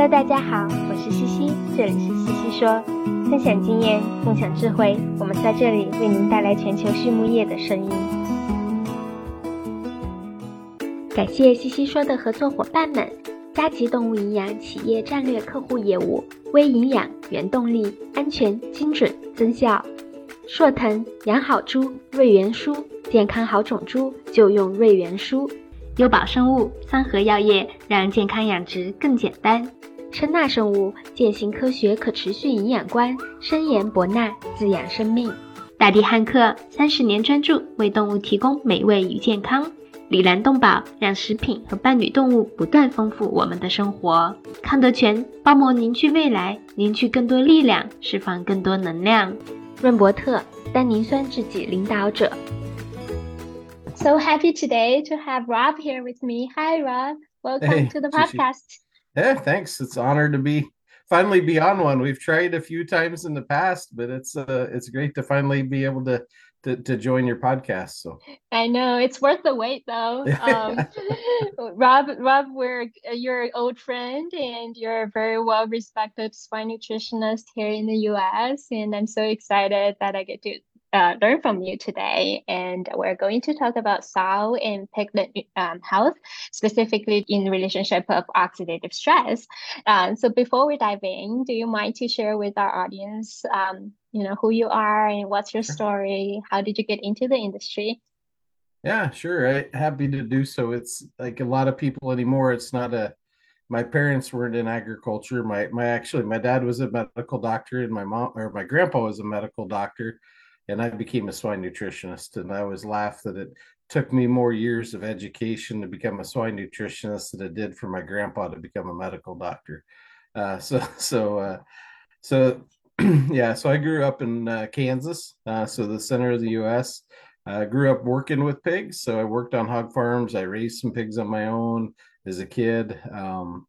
Hello，大家好，我是西西，这里是西西说，分享经验，共享智慧，我们在这里为您带来全球畜牧业的声音。感谢西西说的合作伙伴们：佳吉动物营养企业战略客户业务、微营养、原动力、安全、精准、增效；硕腾养好猪，瑞元舒，健康好种猪就用瑞元舒；优宝生物三和药业，让健康养殖更简单。申纳生物践行科学可持续营养观，深研博纳滋养生命。大地汉克三十年专注为动物提供美味与健康。李兰动宝让食品和伴侣动物不断丰富我们的生活。康德全包膜凝聚未来，凝聚更多力量，释放更多能量。润伯特单宁酸制剂领导者。So happy today to have Rob here with me. Hi, Rob. Welcome Hey, to the podcast. Yeah, thanks. It's an honor to be finally be on one. We've tried a few times in the past, but it's uh it's great to finally be able to to, to join your podcast. So I know it's worth the wait, though. Um, Rob, Rob, we're you're an old friend, and you're a very well respected swine nutritionist here in the U.S. And I'm so excited that I get to uh, learn from you today. And we're going to talk about sow and piglet um, health, specifically in relationship of oxidative stress. Um, so before we dive in, do you mind to share with our audience, um, you know, who you are and what's your story? How did you get into the industry? yeah, sure. I happy to do so. It's like a lot of people anymore. It's not a my parents weren't in agriculture. My my actually my dad was a medical doctor and my mom or my grandpa was a medical doctor and I became a swine nutritionist and I always laugh that it took me more years of education to become a swine nutritionist than it did for my grandpa to become a medical doctor. Uh, so so uh, so yeah, so I grew up in uh, Kansas, uh, so the center of the U.S. I grew up working with pigs, so I worked on hog farms. I raised some pigs on my own as a kid. Um,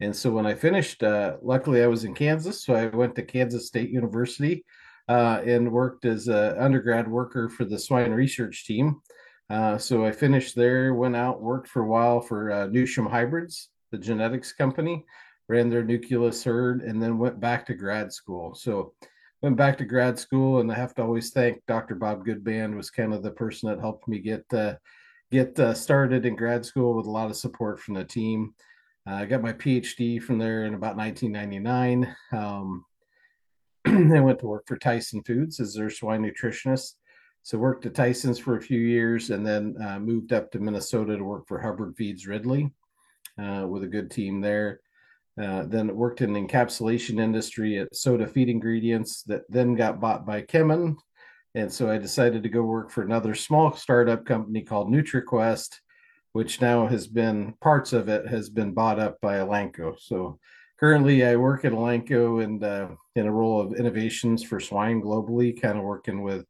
and so when I finished, uh, luckily I was in Kansas, so I went to Kansas State University uh, and worked as an undergrad worker for the swine research team. Uh, so I finished there, went out, worked for a while for uh, Newsham Hybrids, the genetics company, ran their nucleus herd, and then went back to grad school. So went back to grad school, and I have to always thank Dr. Bob Goodband was kind of the person that helped me get uh, get uh, started in grad school with a lot of support from the team. Uh, I got my PhD from there in about 1999. Um, I went to work for Tyson Foods as their swine nutritionist. So worked at Tyson's for a few years, and then uh, moved up to Minnesota to work for Hubbard Feeds Ridley uh, with a good team there. Uh, then worked in the encapsulation industry at Soda Feed Ingredients that then got bought by Kemin. And so I decided to go work for another small startup company called NutriQuest, which now has been parts of it has been bought up by Elanco. So currently I work at Elanco and uh, in a role of innovations for swine globally, kind of working with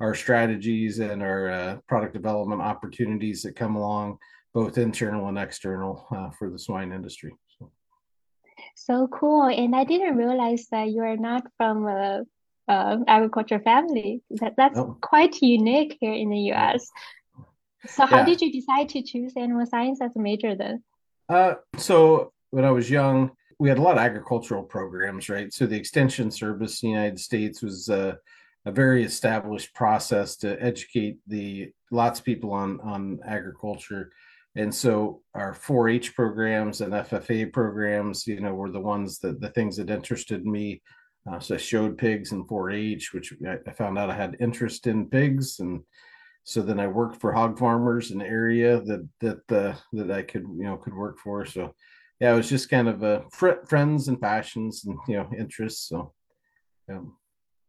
our strategies and our uh, product development opportunities that come along, both internal and external uh, for the swine industry. So. So cool. And I didn't realize that you are not from a, a agriculture family. That that's Oh. quite unique here in the US. So how Yeah. did you decide to choose animal science as a major then? Uh, so when I was young, we had a lot of agricultural programs, right? So the Extension Service in the United States was uh, a very established process to educate the lots of people on on agriculture. And so our 4-H programs and FFA programs, you know, were the ones that the things that interested me. Uh, so I showed pigs in 4-H, which I, found out I had interest in pigs, and so then I worked for hog farmers in the area that that uh, that I could you know could work for. So yeah, it was just kind of a fr- friends and passions and you know interests. So yeah.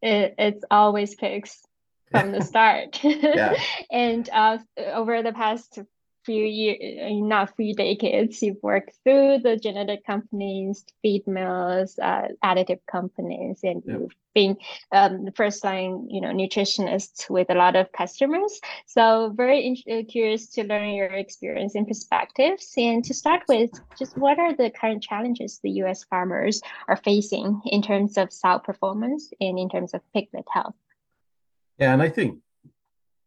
It, it's always pigs from the start. Yeah. And uh, over the past few years, not few decades, you've worked through the genetic companies, feed mills, uh, additive companies, and Yep. you've been um, the first line, you know, nutritionist with a lot of customers. So very in- uh, curious to learn your experience and perspectives. And to start with, just what are the current challenges the U.S. farmers are facing in terms of sow performance and in terms of piglet health? Yeah, and I think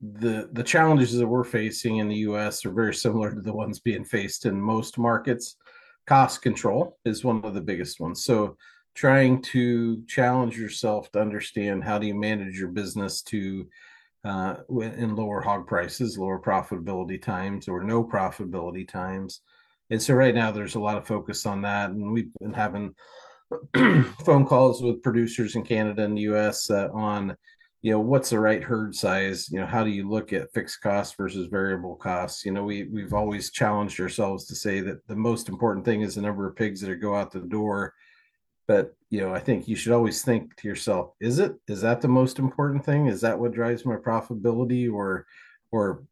the the challenges that we're facing in the U.S. are very similar to the ones being faced in most markets. cost control is one of the biggest ones. So trying to challenge yourself to understand how do you manage your business to uh, in lower hog prices, lower profitability times, or no profitability times. And so right now there's a lot of focus on that, and we've been having phone calls with producers in Canada and the U.S. Uh, on you know what's the right herd size? You know how do you look at fixed costs versus variable costs? You know we we've always challenged ourselves to say that the most important thing is the number of pigs that go out the door. But you know i think you should always think to yourself is it is that the most important thing? Is that what drives my profitability? Or or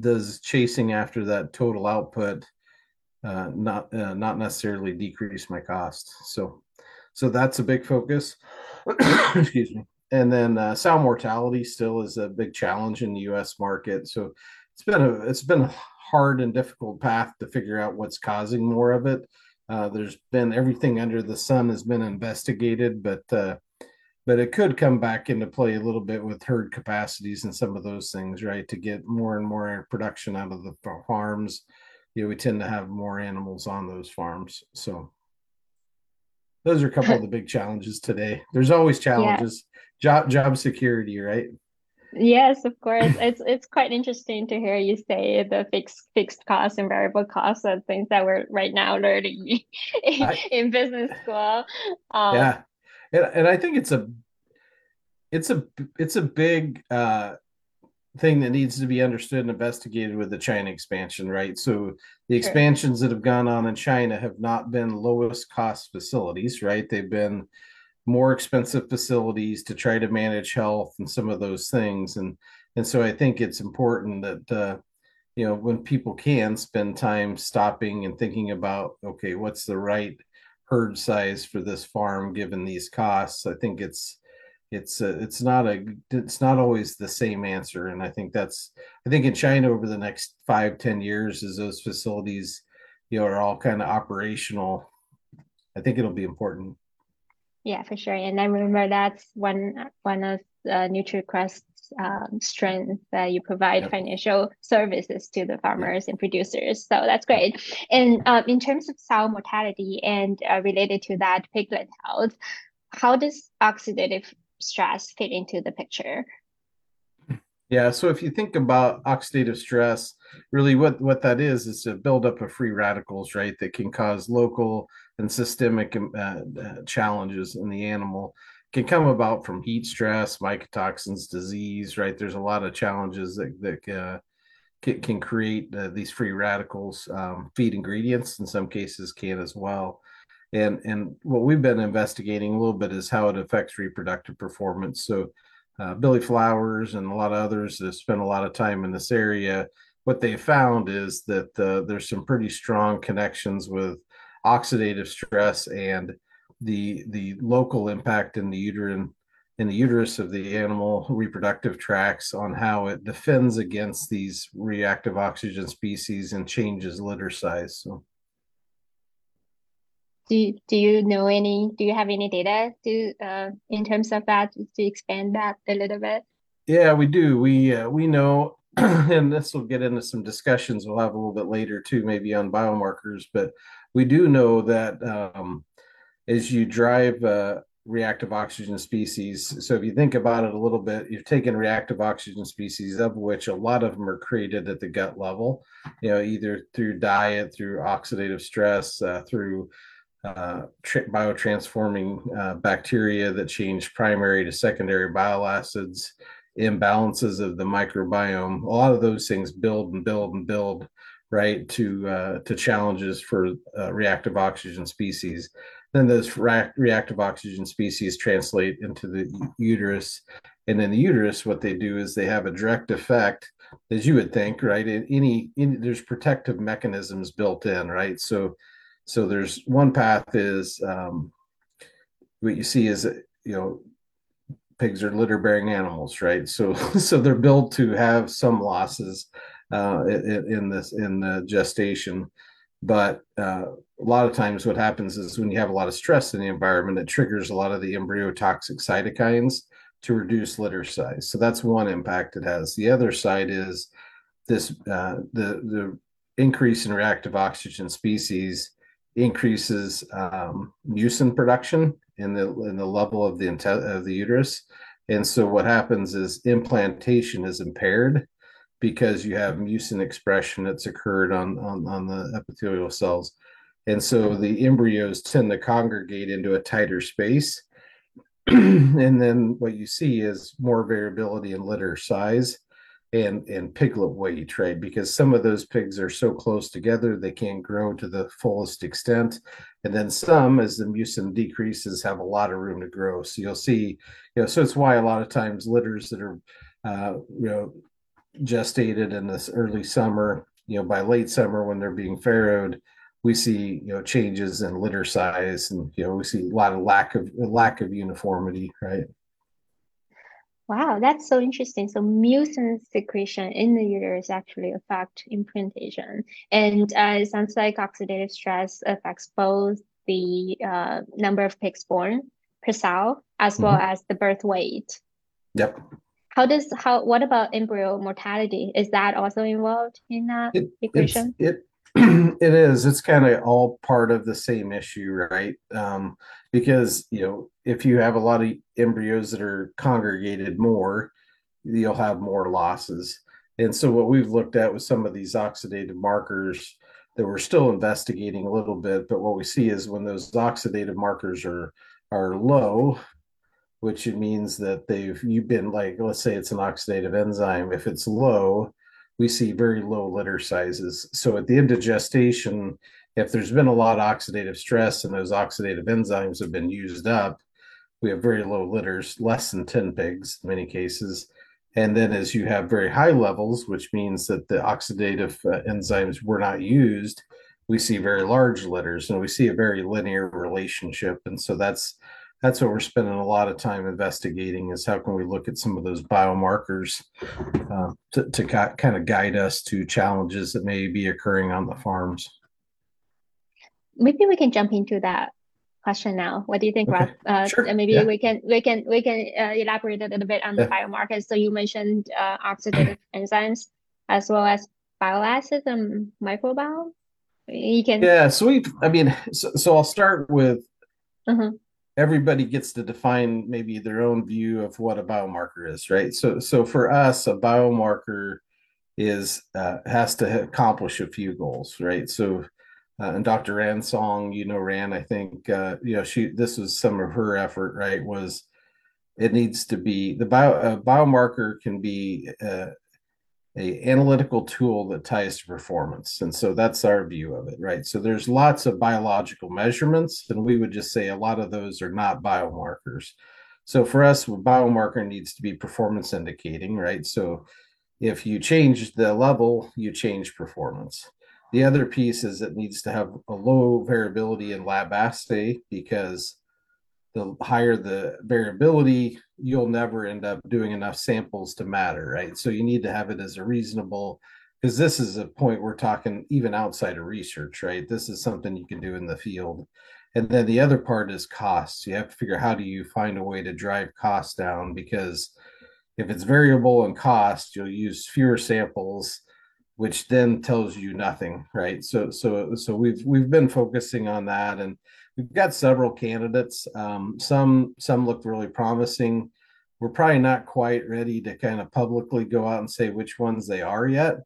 does chasing after that total output uh, not uh, not necessarily decrease my cost so so that's a big focus. Excuse me and then uh, sow mortality still is a big challenge in the U.S. market. So it's been a it's been a hard and difficult path to figure out what's causing more of it. Uh, there's been everything under the sun has been investigated, but uh, but it could come back into play a little bit with herd capacities and some of those things, right? To get more and more production out of the farms, you know, we tend to have more animals on those farms. So those are a couple of the big challenges today. There's always challenges job job security, right? Yes, of course. It's it's quite interesting to hear you say the fixed fixed costs and variable costs are things that we're right now learning in, I, in business school. Um, yeah, and and I think it's a it's a it's a big uh, thing that needs to be understood and investigated with the China expansion, right? So the expansions sure. that have gone on in China have not been lowest cost facilities, right? They've been more expensive facilities to try to manage health and some of those things. And and so i think it's important that uh, you know when people can spend time stopping and thinking about okay what's the right herd size for this farm given these costs i think it's it's uh, it's not a it's not always the same answer. And i think that's i think in china over the next five ten years as those facilities you know are all kind of operational i think it'll be important yeah, for sure. And I remember that's one one of the NutriQuest's um, strengths that you provide yep. financial services to the farmers and producers. So that's great. And um, in terms of sow mortality and uh, related to that piglet health, how does oxidative stress fit into the picture? Yeah, so if you think about oxidative stress, really what what that is is a buildup of free radicals, right? That can cause local and systemic uh, uh, challenges in the animal. Can come about from heat stress, mycotoxins, disease, right? There's a lot of challenges that that uh, can, can, create uh, these free radicals. Um, feed ingredients in some cases can as well. And and what we've been investigating a little bit is how it affects reproductive performance. So uh, Billy Flowers and a lot of others that have spent a lot of time in this area, what they found is that uh, there's some pretty strong connections with oxidative stress and the the local impact in the uterine in the uterus of the animal reproductive tracts on how it defends against these reactive oxygen species and changes litter size. So do you, do you know any do you have any data to uh, in terms of that to expand that a little bit? Yeah we do. We uh, we know and this will get into some discussions we'll have a little bit later too maybe on biomarkers but we do know that um, as you drive uh, reactive oxygen species so if you think about it a little bit you've taken reactive oxygen species of which a lot of them are created at the gut level you know either through diet through oxidative stress uh, through uh, tra- biotransforming uh, bacteria that change primary to secondary bile acids, imbalances of the microbiome. A lot of those things build and build and build, right, to uh, to challenges for uh, reactive oxygen species. Then those reactive oxygen species translate into the uterus, and in the uterus, what they do is they have a direct effect, as you would think, right? Any, in, there's protective mechanisms built in, right? So so there's one path is um, what you see is you know pigs are litter bearing animals, right? So so they're built to have some losses uh, in, this in the gestation, but uh, a lot of times what happens is when you have a lot of stress in the environment, it triggers a lot of the embryotoxic cytokines to reduce litter size. So that's one impact it has. The other side is this uh, the the increase in reactive oxygen species increases um, mucin production in the in the level of the of the uterus, and so what happens is implantation is impaired because you have mucin expression that's occurred on on, on the epithelial cells, and so the embryos tend to congregate into a tighter space. and then what you see is more variability in litter size and and piglet weight trade because some of those pigs are so close together they can't grow to the fullest extent. And then some as the mucin decreases have a lot of room to grow. So you'll see you know so it's why a lot of times litters that are uh, you know gestated in this early summer you know by late summer when they're being farrowed we see you know changes in litter size and you know we see a lot of lack of lack of uniformity right Wow, that's so interesting. So mucin secretion in the uterus actually affect implantation, and uh, it sounds like oxidative stress affects both the uh, number of pigs born per cell as well mm-hmm. as the birth weight. Yep. How does how what about embryo mortality? Is that also involved in that it, equation? It it is. It's kind of all part of the same issue, right? Um, because you know, if you have a lot of embryos that are congregated more, you'll have more losses. And so, what we've looked at with some of these oxidative markers that we're still investigating a little bit, but what we see is when those oxidative markers are are low, which it means that they've you've been like, let's say it's an oxidative enzyme. If it's low, we see very low litter sizes. So at the end of gestation, if there's been a lot of oxidative stress and those oxidative enzymes have been used up, we have very low litters, less than 10 pigs in many cases. And then as you have very high levels, which means that the oxidative uh, enzymes were not used, we see very large litters and we see a very linear relationship. And so that's that's what we're spending a lot of time investigating is how can we look at some of those biomarkers uh, to, to kind of guide us to challenges that may be occurring on the farms maybe we can jump into that question now what do you think okay. rob uh, sure. maybe yeah. we can we can we can uh, elaborate a little bit on the yeah. biomarkers so you mentioned uh, oxidative enzymes as well as bile acids and microbiome you can yeah so we i mean so, so i'll start with mm-hmm everybody gets to define maybe their own view of what a biomarker is right so so for us a biomarker is uh, has to accomplish a few goals right so uh, and dr Ran song you know Ran i think uh, you know she this was some of her effort right was it needs to be the bio biomarker can be uh, a analytical tool that ties to performance. And so that's our view of it right? So there's lots of biological measurements and we would just say a lot of those are not biomarkers. So for us a biomarker needs to be performance indicating right? So if you change the level you change performance the other piece is it needs to have a low variability in lab assay because the higher the variability, you'll never end up doing enough samples to matter, right? So you need to have it as a reasonable, because this is a point we're talking even outside of research, right? This is something you can do in the field. And then the other part is costs. You have to figure how do you find a way to drive costs down because if it's variable in cost, you'll use fewer samples, which then tells you nothing, right? So so so we've we've been focusing on that and we've got several candidates. Um, some some look really promising. We're probably not quite ready to kind of publicly go out and say which ones they are yet,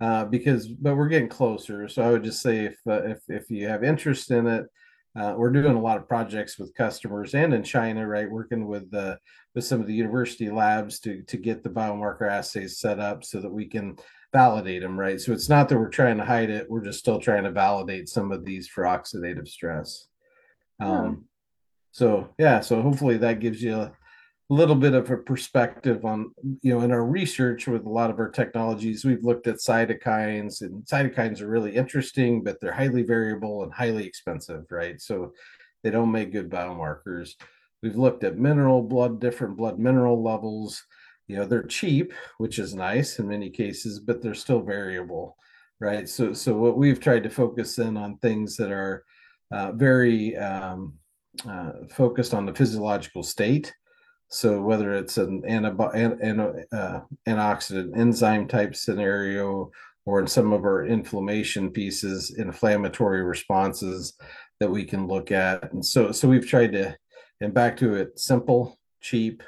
uh, because but we're getting closer. So I would just say if uh, if if you have interest in it, uh, we're doing a lot of projects with customers and in China, right? Working with uh, with some of the university labs to to get the biomarker assays set up so that we can validate them, right? So it's not that we're trying to hide it; we're just still trying to validate some of these for oxidative stress. Um, so yeah, so hopefully that gives you a little bit of a perspective on you know in our research with a lot of our technologies we've looked at cytokines and cytokines are really interesting but they're highly variable and highly expensive right so they don't make good biomarkers we've looked at mineral blood different blood mineral levels you know they're cheap which is nice in many cases but they're still variable right so so what we've tried to focus in on things that are uh, very um, uh, focused on the physiological state. So whether it's an, an, an uh, antioxidant enzyme type scenario or in some of our inflammation pieces, inflammatory responses that we can look at. And so, so we've tried to, and back to it, simple, cheap.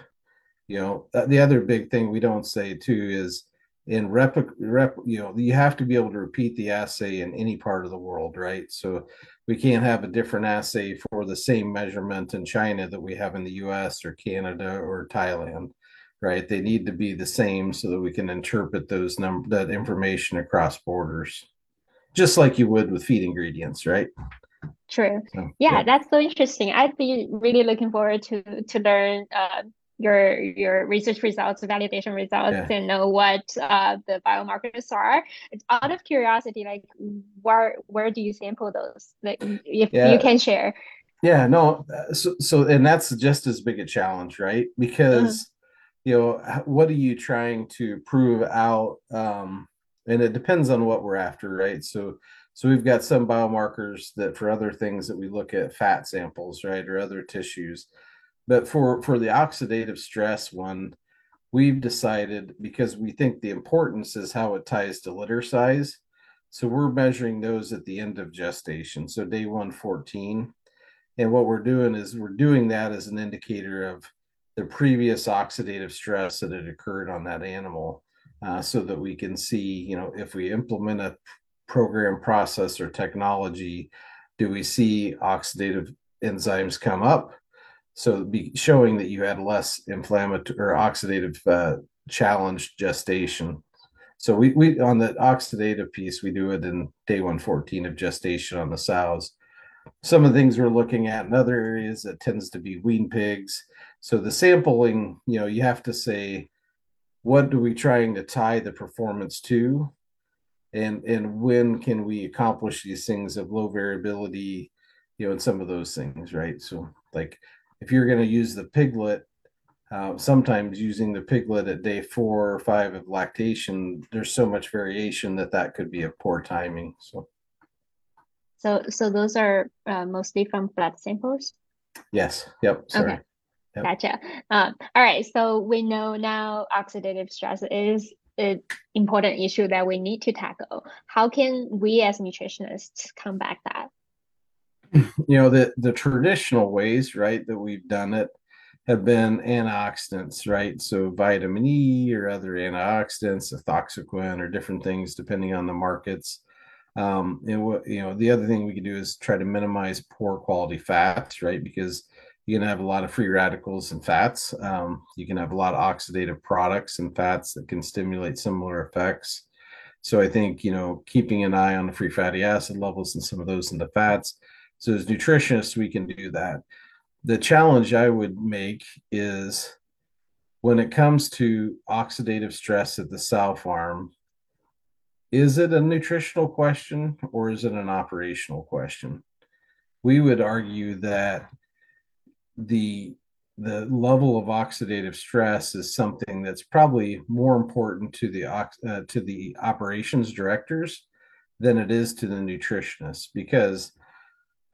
You know, the other big thing we don't say too is in rep, rep, you know, you have to be able to repeat the assay in any part of the world, right? So we can't have a different assay for the same measurement in China that we have in the US or Canada or Thailand right? They need to be the same so that we can interpret those number that information across borders, just like you would with feed ingredients, right? True. So, yeah, yeah, that's so interesting. I'd be really looking forward to to learn uh, your your research results, validation results, yeah. and know what uh, the biomarkers are. It's out of curiosity, like where where do you sample those? Like if yeah. you can share. Yeah, no. Uh, so so and that's just as big a challenge, right? Because you know what are you trying to prove out um and it depends on what we're after right so so we've got some biomarkers that for other things that we look at fat samples right or other tissues but for for the oxidative stress one we've decided because we think the importance is how it ties to litter size. So we're measuring those at the end of gestation so day 114 and what we're doing is we're doing that as an indicator of the previous oxidative stress that had occurred on that animal uh, so that we can see you know if we implement a program process or technology do we see oxidative enzymes come up so be showing that you had less inflammatory or oxidative uh, challenged gestation so we, we on the oxidative piece we do it in day 114 of gestation on the sows some of the things we're looking at in other areas that tends to be wean pigs so the sampling, you know, you have to say, what are we trying to tie the performance to? And and when can we accomplish these things of low variability, you know, and some of those things, right? So like if you're going to use the piglet, uh, sometimes using the piglet at day four or five of lactation, there's so much variation that that could be a poor timing. So, so so those are uh, mostly from blood samples. Yes. Yep. Sorry. Okay. Yep. Gotcha. Um, all right. So we know now oxidative stress is an important issue that we need to tackle. How can we as nutritionists combat that? You know, the, the traditional ways, right, that we've done it have been antioxidants, right? So vitamin E or other antioxidants, ethoxyquin or different things depending on the markets. Um, and what you know, the other thing we can do is try to minimize poor quality fats, right? Because you can have a lot of free radicals and fats. Um, you can have a lot of oxidative products and fats that can stimulate similar effects. So I think you know keeping an eye on the free fatty acid levels and some of those in the fats. So as nutritionists, we can do that. The challenge I would make is when it comes to oxidative stress at the sow farm, is it a nutritional question or is it an operational question? We would argue that the the level of oxidative stress is something that's probably more important to the uh, to the operations directors than it is to the nutritionists because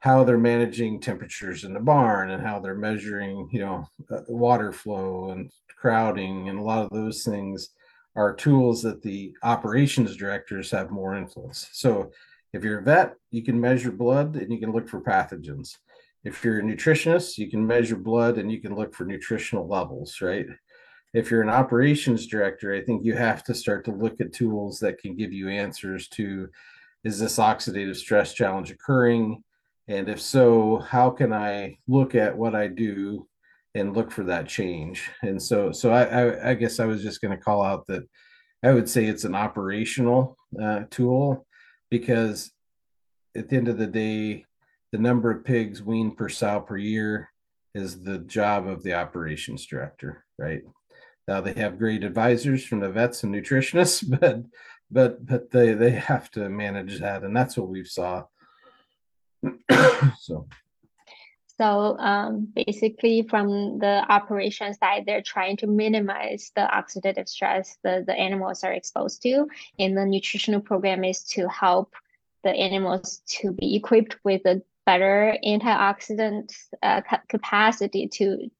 how they're managing temperatures in the barn and how they're measuring you know uh, water flow and crowding and a lot of those things are tools that the operations directors have more influence so if you're a vet you can measure blood and you can look for pathogens if you're a nutritionist, you can measure blood and you can look for nutritional levels, right? If you're an operations director, I think you have to start to look at tools that can give you answers to is this oxidative stress challenge occurring? And if so, how can I look at what I do and look for that change? And so, so I, I, I guess I was just going to call out that I would say it's an operational uh, tool because at the end of the day, the number of pigs weaned per sow per year is the job of the operations director, right? Now they have great advisors from the vets and nutritionists, but but but they they have to manage that, and that's what we've saw. so. So um, basically, from the operation side, they're trying to minimize the oxidative stress the, the animals are exposed to. And the nutritional program is to help the animals to be equipped with a better antioxidant uh, capacity to,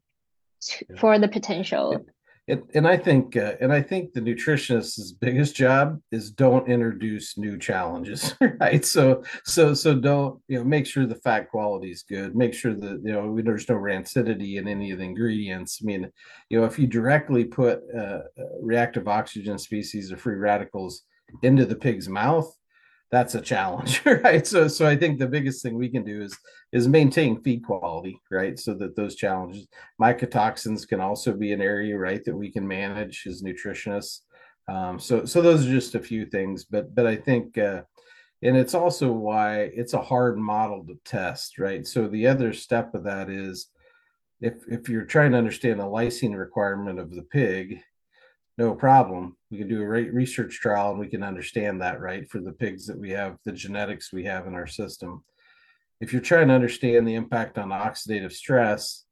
to yeah. for the potential And I think, uh, and I think the nutritionist's biggest job is don't introduce new challenges, right? So, so, so don't you know make sure the fat quality is good. Make sure that you know there's no rancidity in any of the ingredients. I mean, you know, if you directly put uh, reactive oxygen species or free radicals into the pig's mouth, that's a challenge, right? So, so I think the biggest thing we can do is is maintain feed quality, right? So that those challenges, mycotoxins can also be an area, right, that we can manage as nutritionists. Um, so, so those are just a few things, but but I think, uh, and it's also why it's a hard model to test, right? So the other step of that is if if you're trying to understand the lysine requirement of the pig, no problem. We can do a research trial and we can understand that, right? For the pigs that we have, the genetics we have in our system. If you're trying to understand the impact on oxidative stress,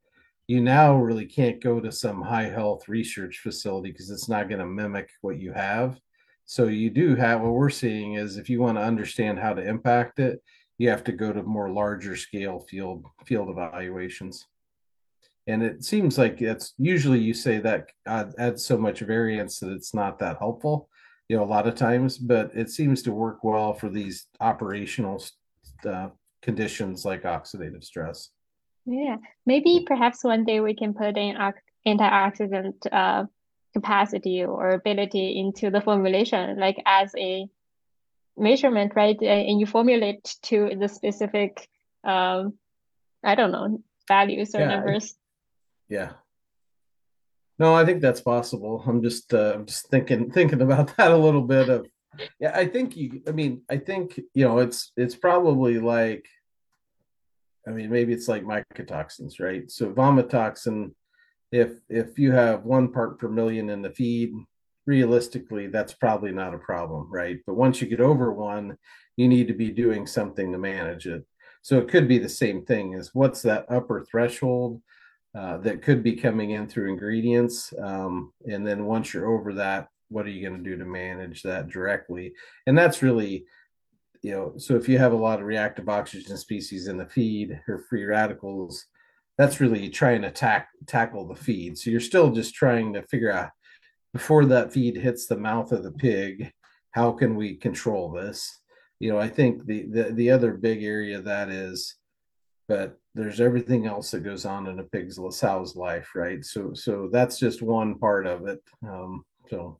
you now really can't go to some high health research facility because it's not going to mimic what you have. So you do have what we're seeing is if you want to understand how to impact it, you have to go to more larger scale field field evaluations and it seems like it's usually you say that adds so much variance that it's not that helpful you know a lot of times but it seems to work well for these operational uh, conditions like oxidative stress. Yeah maybe perhaps one day we can put in antioxidant uh, capacity or ability into the formulation like as a measurement right? And you formulate to the specific um, i don't know values or yeah, numbers yeah. No, I think that's possible. I'm just uh, I'm just thinking thinking about that a little bit of yeah, I think you I mean, I think, you know, it's it's probably like I mean, maybe it's like mycotoxins, right? So vomitoxin if if you have one part per million in the feed, realistically that's probably not a problem, right? But once you get over one, you need to be doing something to manage it. So it could be the same thing as what's that upper threshold uh, that could be coming in through ingredients. Um, and then once you're over that, what are you going to do to manage that directly? And that's really, you know, so if you have a lot of reactive oxygen species in the feed or free radicals, that's really trying to tack, tackle the feed. So you're still just trying to figure out before that feed hits the mouth of the pig, how can we control this? You know, I think the the, the other big area that is but there's everything else that goes on in a pig's sow's life, right? So so that's just one part of it. Um, so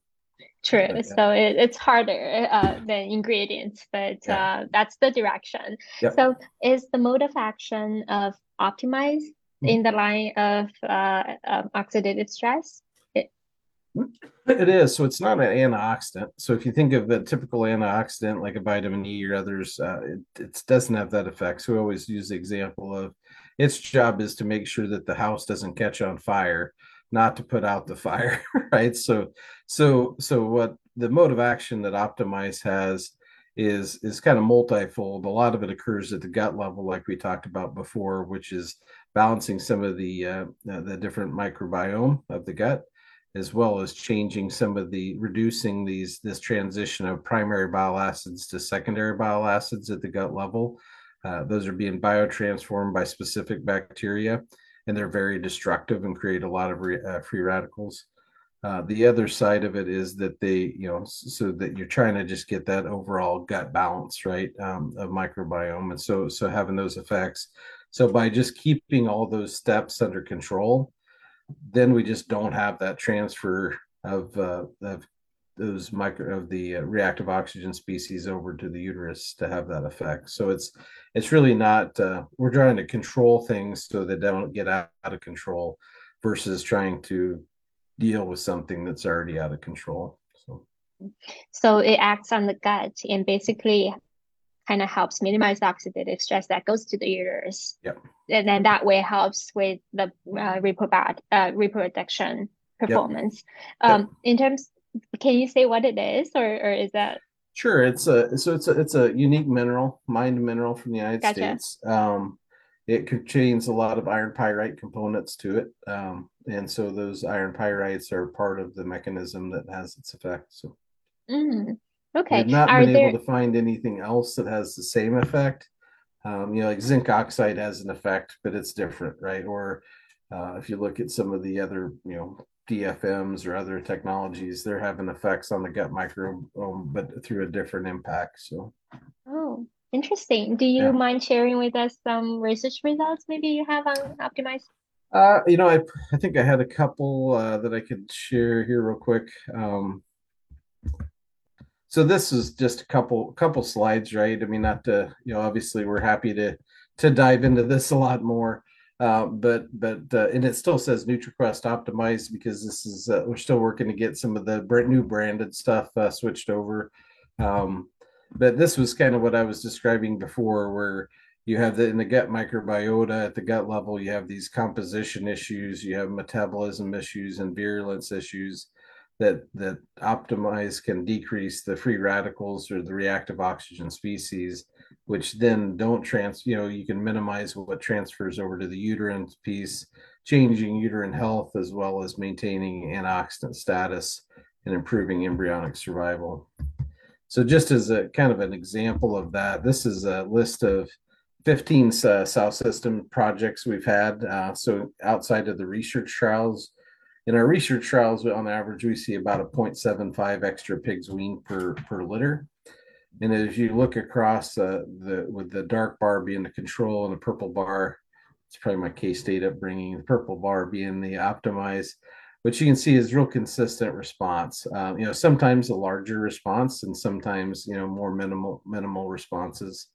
true. So it, it's harder uh, than ingredients, but yeah. uh, that's the direction. Yep. So is the mode of action of optimize mm-hmm. in the line of uh, um, oxidative stress? It is. So it's not an antioxidant. So if you think of a typical antioxidant like a vitamin E or others, uh, it, it doesn't have that effect. So we always use the example of its job is to make sure that the house doesn't catch on fire, not to put out the fire, right? So, so, so what the mode of action that Optimize has is is kind of multifold. A lot of it occurs at the gut level, like we talked about before, which is balancing some of the uh, the different microbiome of the gut as well as changing some of the reducing these this transition of primary bile acids to secondary bile acids at the gut level. Uh, those are being biotransformed by specific bacteria, and they're very destructive and create a lot of re, uh, free radicals. Uh, the other side of it is that they, you know, so that you're trying to just get that overall gut balance, right, um, of microbiome, and so so having those effects. So by just keeping all those steps under control, then we just don't have that transfer of uh, of those micro of the uh, reactive oxygen species over to the uterus to have that effect. So it's it's really not uh, we're trying to control things so they don't get out, out of control versus trying to deal with something that's already out of control. So so it acts on the gut and basically kind of helps minimize the oxidative stress that goes to the uterus. Yep. And then that way helps with the uh, uh, reproduction performance. Yep. Um, yep. In terms, can you say what it is, or, or is that? Sure, it's a so it's a it's a unique mineral, mined mineral from the United gotcha. States. Um, it contains a lot of iron pyrite components to it, um, and so those iron pyrites are part of the mechanism that has its effect. So. Mm. Okay. We've not Are been there... able to find anything else that has the same effect. Um, you know, like zinc oxide has an effect, but it's different, right? Or uh, if you look at some of the other, you know, DFMs or other technologies, they're having effects on the gut microbiome, but through a different impact. So, oh, interesting. Do you yeah. mind sharing with us some research results maybe you have on Optimize? Uh, you know, I I think I had a couple uh, that I could share here real quick. Um, so this is just a couple couple slides, right? I mean, not to you know, obviously we're happy to to dive into this a lot more. Uh, but but uh, and it still says NutriQuest optimized because this is uh, we're still working to get some of the new branded stuff uh, switched over. Um, but this was kind of what I was describing before, where you have the in the gut microbiota at the gut level, you have these composition issues, you have metabolism issues and virulence issues that that optimize can decrease the free radicals or the reactive oxygen species which then don't trans you know you can minimize what transfers over to the uterine piece changing uterine health as well as maintaining antioxidant status and improving embryonic survival. So just as a kind of an example of that this is a list of 15 uh, south system projects we've had uh, so outside of the research trials. In our research trials on average we see about a 0.75 extra pigs weaned per per litter and as you look across uh, the with the dark bar being the control and the purple bar, it's probably my K State upbringing. The purple bar being the optimized, which you can see is real consistent response. Uh, you know, sometimes a larger response, and sometimes you know more minimal minimal responses.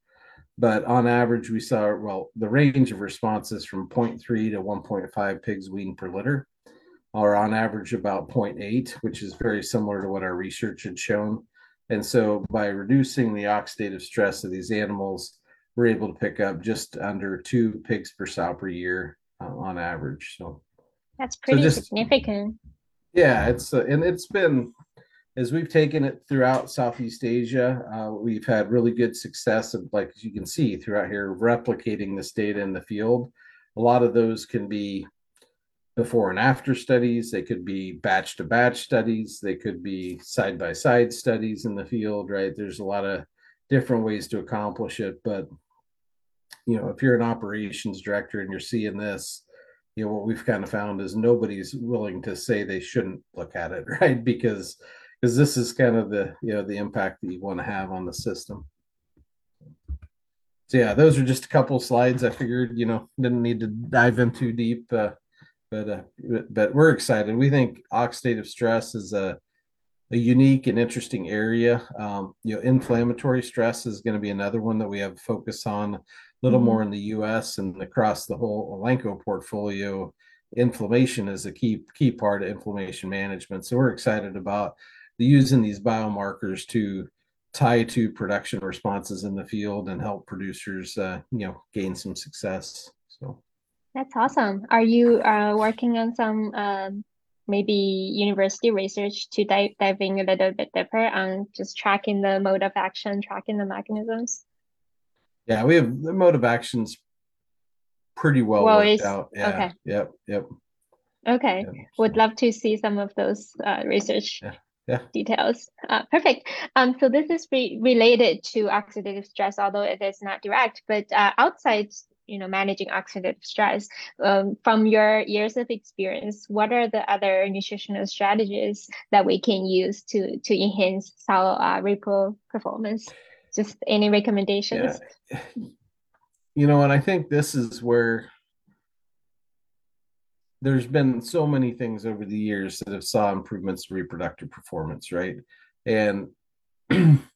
But on average, we saw well the range of responses from 0.3 to 1.5 pigs weaned per litter, are on average about 0.8, which is very similar to what our research had shown. And so by reducing the oxidative stress of these animals, we're able to pick up just under two pigs per sow per year uh, on average. So that's pretty so just, significant. Yeah, it's uh, and it's been as we've taken it throughout Southeast Asia, uh, we've had really good success of like as you can see throughout here replicating this data in the field. A lot of those can be before and after studies. They could be batch to batch studies. They could be side by side studies in the field, right? There's a lot of different ways to accomplish it. But, you know, if you're an operations director and you're seeing this, you know, what we've kind of found is nobody's willing to say they shouldn't look at it, right? Because because this is kind of the you know the impact that you want to have on the system. So yeah, those are just a couple slides. I figured you know didn't need to dive in too deep. Uh, but uh, but we're excited. We think oxidative stress is a a unique and interesting area. Um, you know, inflammatory stress is going to be another one that we have focus on a little mm-hmm. more in the U.S. and across the whole Elanco portfolio. Inflammation is a key key part of inflammation management. So we're excited about the using these biomarkers to tie to production responses in the field and help producers, uh, you know, gain some success. So. That's awesome. Are you uh, working on some um, maybe university research to dive diving a little bit deeper on just tracking the mode of action, tracking the mechanisms? Yeah, we have the mode of actions pretty well, well worked out. Yeah. Okay. Yep. Yep. Okay. Yeah. Would love to see some of those uh, research yeah. Yeah. details. Uh, perfect. Um, so this is re related to oxidative stress, although it is not direct, but uh, outside you know managing oxidative stress. Um, from your years of experience what are the other nutritional strategies that we can use to to enhance sow uh, performance? Just any recommendations? Yeah. you know and i think this is where there's been so many things over the years that have saw improvements in reproductive performance right? And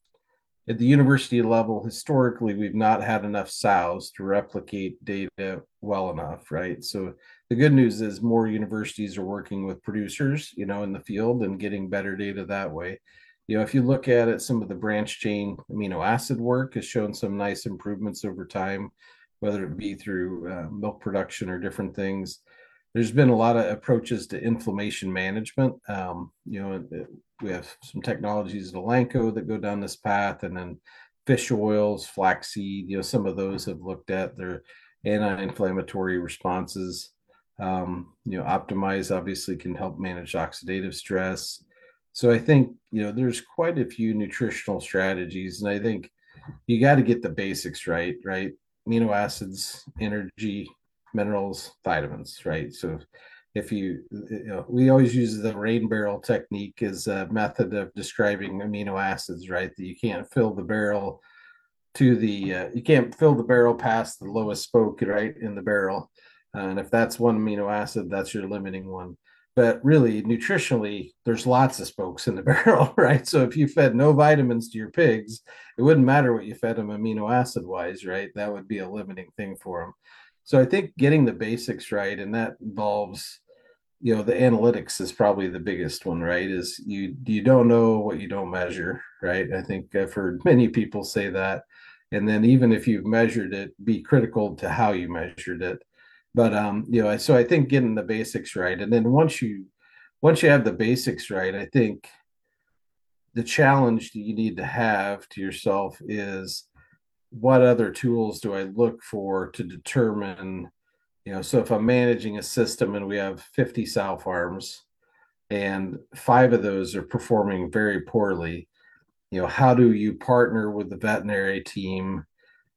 at the university level, historically, we've not had enough sows to replicate data well enough, right? So the good news is more universities are working with producers, you know, in the field and getting better data that way. You know, if you look at it, some of the branch chain amino acid work has shown some nice improvements over time, whether it be through uh, milk production or different things there's been a lot of approaches to inflammation management. Um, you know, we have some technologies at Elanco that go down this path, and then fish oils, flaxseed. You know, some of those have looked at their anti-inflammatory responses. Um, you know, optimize obviously can help manage oxidative stress. So I think you know there's quite a few nutritional strategies, and I think you got to get the basics right. Right, amino acids, energy, minerals, vitamins, right? So if you, you know, we always use the rain barrel technique as a method of describing amino acids, right? That you can't fill the barrel to the, uh, you can't fill the barrel past the lowest spoke, right, in the barrel. And if that's one amino acid, that's your limiting one. But really, nutritionally, there's lots of spokes in the barrel, right? So if you fed no vitamins to your pigs, it wouldn't matter what you fed them amino acid wise, right? That would be a limiting thing for them. So I think getting the basics right, and that involves you know the analytics is probably the biggest one right is you you don't know what you don't measure right? I think i've heard many people say that. And then even if you've measured it be critical to how you measured it. But um you know so i think getting the basics right and then once you once you have the basics right i think the challenge that you need to have to yourself is what other tools do i look for to determine you know so if i'm managing a system and we have 50 sow farms and five of those are performing very poorly you know how do you partner with the veterinary team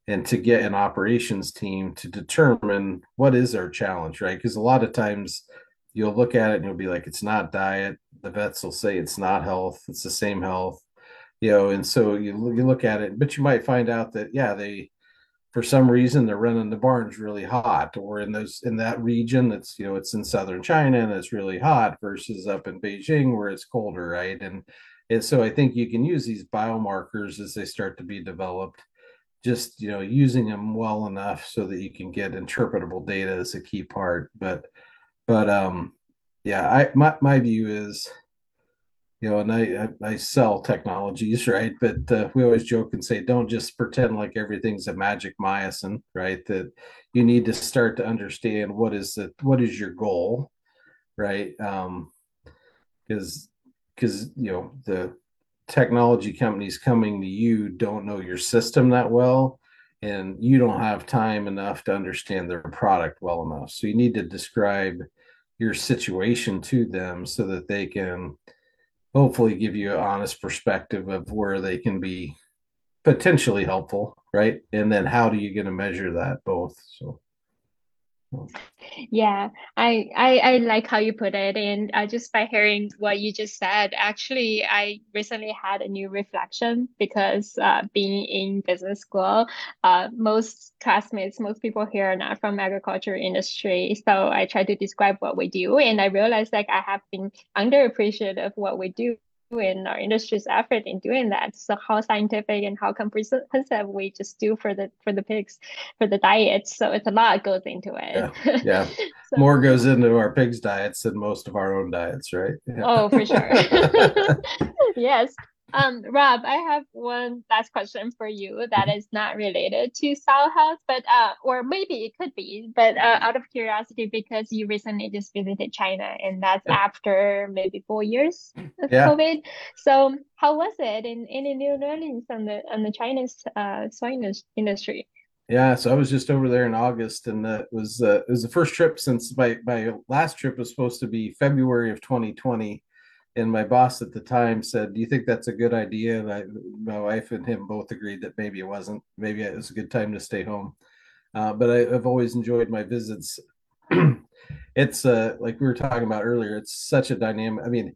and to get an operations team to determine what is our challenge right? Because a lot of times you'll look at it and you'll be like it's not diet. The vets will say it's not health it's the same health you know and so you, you look at it but you might find out that yeah they for some reason they're running the barns really hot or in those in that region that's you know it's in southern china and it's really hot versus up in beijing where it's colder right? And and so i think you can use these biomarkers as they start to be developed just you know using them well enough so that you can get interpretable data is a key part. But but um yeah i my, my view is you know, and I, I, I sell technologies, right? But uh, we always joke and say, don't just pretend like everything's a magic myosin, right? That you need to start to understand what is the what is your goal, right? Um, because because you know the technology companies coming to you don't know your system that well and you don't have time enough to understand their product well enough so you need to describe your situation to them so that they can hopefully give you an honest perspective of where they can be potentially helpful, right? And then how do you get to measure that both? So yeah, I, I I like how you put it, and uh, just by hearing what you just said, actually, I recently had a new reflection because uh, being in business school, uh, most classmates, most people here are not from agriculture industry, so I try to describe what we do, and I realized like I have been underappreciated of what we do in our industry's effort in doing that. So how scientific and how comprehensive we just do for the for the pigs for the diet. So it's a lot goes into it. Yeah, yeah. so, more goes into our pigs' diets than most of our own diets, right? Yeah. Oh, for sure. yes. Um, Rob, I have one last question for you that is not related to sow health, but uh, or maybe it could be, but uh, out of curiosity, because you recently just visited China, and that's yeah. after maybe four years of yeah. COVID. So, how was it? And any new learnings on the on the Chinese uh, soy industry? Yeah, so I was just over there in August, and that was uh, it was the first trip since my my last trip was supposed to be February of 2020 and my boss at the time said, "Do you think that's a good idea?" And I, my wife and him both agreed that maybe it wasn't. Maybe it was a good time to stay home. Uh, but I, have always enjoyed my visits. it's uh, like we were talking about earlier. It's such a dynamic. I mean,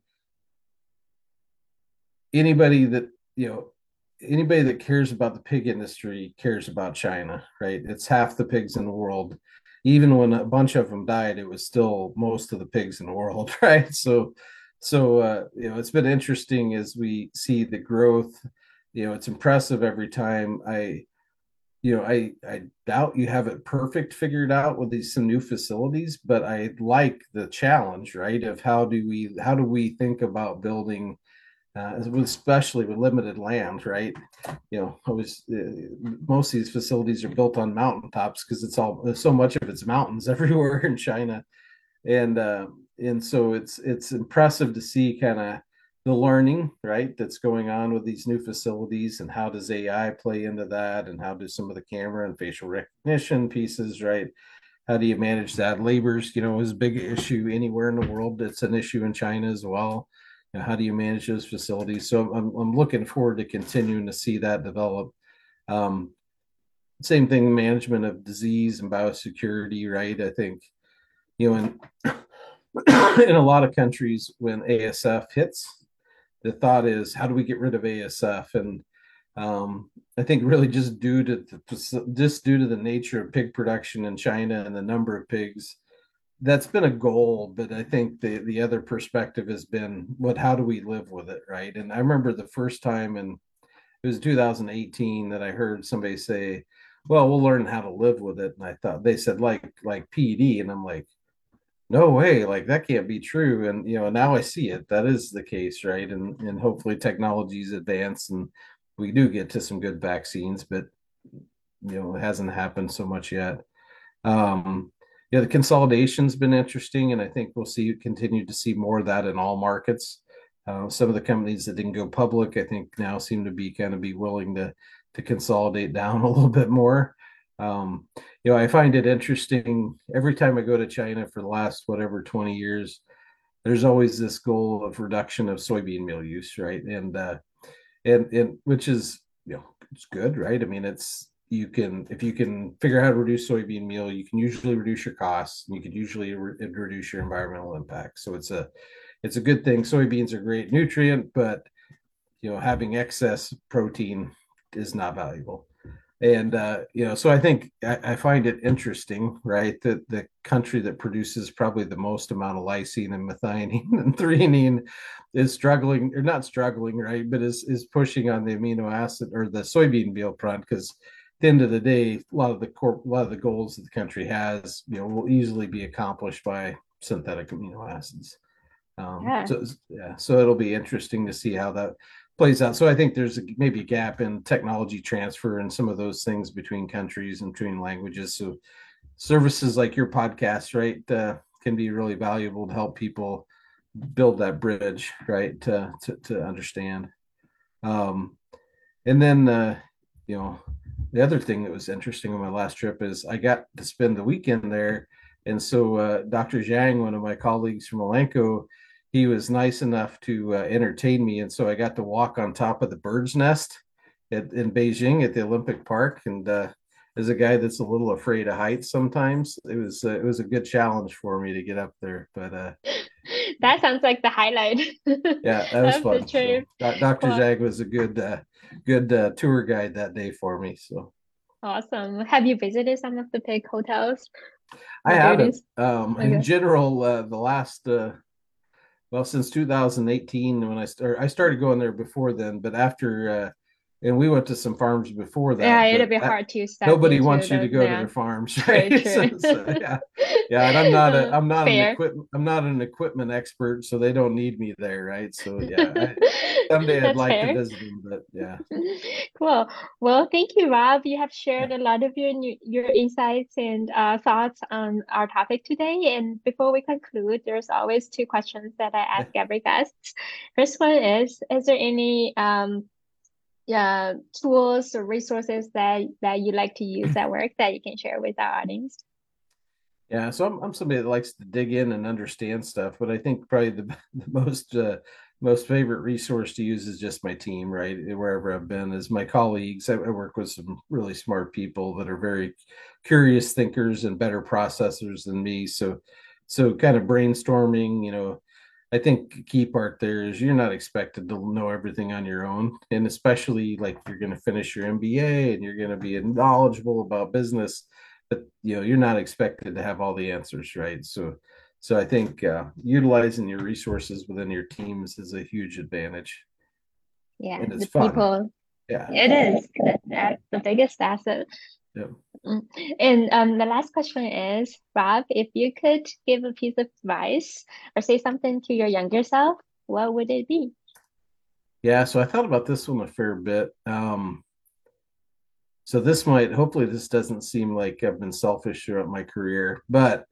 anybody that you know, anybody that cares about the pig industry cares about China, right? It's half the pigs in the world. Even when a bunch of them died, it was still most of the pigs in the world, right? So so uh, you know it's been interesting as we see the growth. You know it's impressive every time i you know i i doubt you have it perfect figured out with these some new facilities but i like the challenge right of how do we how do we think about building uh, especially with limited land right? You know always uh, most of these facilities are built on mountaintops because it's all so much of it's mountains everywhere in china. And uh, and so it's it's impressive to see kind of the learning right that's going on with these new facilities and how does ai play into that and how do some of the camera and facial recognition pieces right? How do you manage that? Labor's you know is a big issue anywhere in the world. It's an issue in china as well. You know, how do you manage those facilities? So I'm, I'm looking forward to continuing to see that develop. Um, same thing management of disease and biosecurity right? I think you know and in a lot of countries when ASF hits, the thought is how do we get rid of ASF? And um, I think really just due to the, just due to the nature of pig production in China and the number of pigs, that's been a goal. But I think the the other perspective has been what how do we live with it, right? And I remember the first time in it was 2018 that I heard somebody say, "Well, we'll learn how to live with it." And I thought they said like like PED, and I'm like, no way, like that can't be true. And you know, now I see it. That is the case, right? And and hopefully technologies advance and we do get to some good vaccines, but you know, it hasn't happened so much yet. Um, yeah, the consolidation's been interesting, and I think we'll see continue to see more of that in all markets. Uh, some of the companies that didn't go public, I think, now seem to be kind of be willing to to consolidate down a little bit more. Um, you know, I find it interesting every time I go to China for the last whatever 20 years, there's always this goal of reduction of soybean meal use, right? And uh, and and which is you know it's good, right? I mean, it's you can if you can figure out how to reduce soybean meal, you can usually reduce your costs, and you can usually re- reduce your environmental impact. So it's a it's a good thing. Soybeans are great nutrient, but you know having excess protein is not valuable and uh, you know so i think I, I, find it interesting right that the country that produces probably the most amount of lysine and methionine and threonine is struggling or not struggling right but is is pushing on the amino acid or the soybean meal front because at the end of the day a lot of the corp a lot of the goals that the country has you know will easily be accomplished by synthetic amino acids um, yeah. so yeah so it'll be interesting to see how that plays out. So I think there's a, maybe a gap in technology transfer and some of those things between countries and between languages. So services like your podcast, right, uh, can be really valuable to help people build that bridge, right, to to, to understand. Um, and then uh, you know the other thing that was interesting on my last trip is I got to spend the weekend there, and so uh, Dr. Zhang, one of my colleagues from Elanco, he was nice enough to uh, entertain me, and so I got to walk on top of the bird's nest at, in Beijing at the Olympic Park. And uh, as a guy that's a little afraid of heights, sometimes it was uh, it was a good challenge for me to get up there. But uh, that sounds like the highlight. yeah, that was fun. So, Dr. Well, Jag was a good uh, good uh, tour guide that day for me. So awesome. Have you visited some of the big hotels? I haven't. Um, okay. In general, uh, the last uh, well since 2018 when I started. I started going there before then, but after uh, and we went to some farms before that. Yeah, it'd be hard to. Nobody wants you to go to their farms, right? so, so, yeah, yeah, and I'm not a, I'm not Fair. an equipment, I'm not an equipment expert, so they don't need me there, right? So yeah, I, someday I'd like fair. to visit them, but yeah. Cool. Well, thank you, Rob. You have shared a lot of your new, your insights and uh, thoughts on our topic today. And before we conclude, there's always two questions that I ask every guest. First one is: Is there any um uh, tools or resources that that you like to use at work that you can share with our audience? Yeah, so I'm, I'm somebody that likes to dig in and understand stuff, but I think probably the, the most uh, most favorite resource to use is just my team, right? Wherever I've been, is my colleagues. I, I work with some really smart people that are very curious thinkers and better processors than me. So, so kind of brainstorming, you know, I think key part there is you're not expected to know everything on your own, and especially like you're going to finish your MBA and you're going to be knowledgeable about business, but you know you're not expected to have all the answers, right? So, so I think uh, utilizing your resources within your teams is a huge advantage. Yeah, and it's the fun. people. Yeah, it is. That's the biggest asset. Yep. Mm. And um, the last question is, Rob, if you could give a piece of advice or say something to your younger self, what would it be? Yeah, so I thought about this one a fair bit. Um, so this might, hopefully, this doesn't seem like I've been selfish throughout my career, but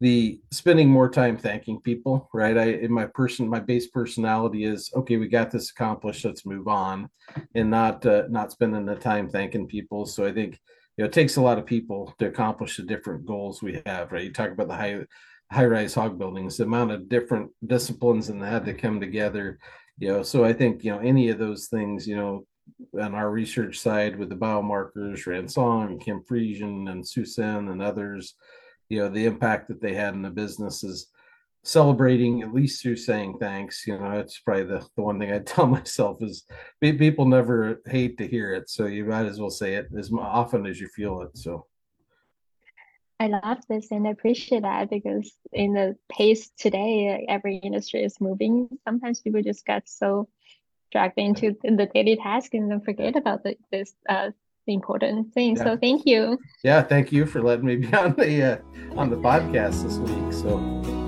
the spending more time thanking people, right? I in my person, my base personality is okay. We got this accomplished. Let's move on, and not uh, not spending the time thanking people. So I think you know, it takes a lot of people to accomplish the different goals we have, right? You talk about the high high rise hog buildings, the amount of different disciplines and had to come together, you know. So I think, you know, any of those things, you know, on our research side with the biomarkers, Ransong, Kim Friesian and Susan and others, you know, the impact that they had in the businesses celebrating at least through saying thanks. You know, it's probably the, the one thing I tell myself is people never hate to hear it. So you might as well say it as often as you feel it. So I love this and I appreciate that because in the pace today, every industry is moving. Sometimes people just get so dragged into the daily task and then forget about the, this uh, important thing. Yeah. So thank you. Yeah, thank you for letting me be on the uh, on the podcast this week. So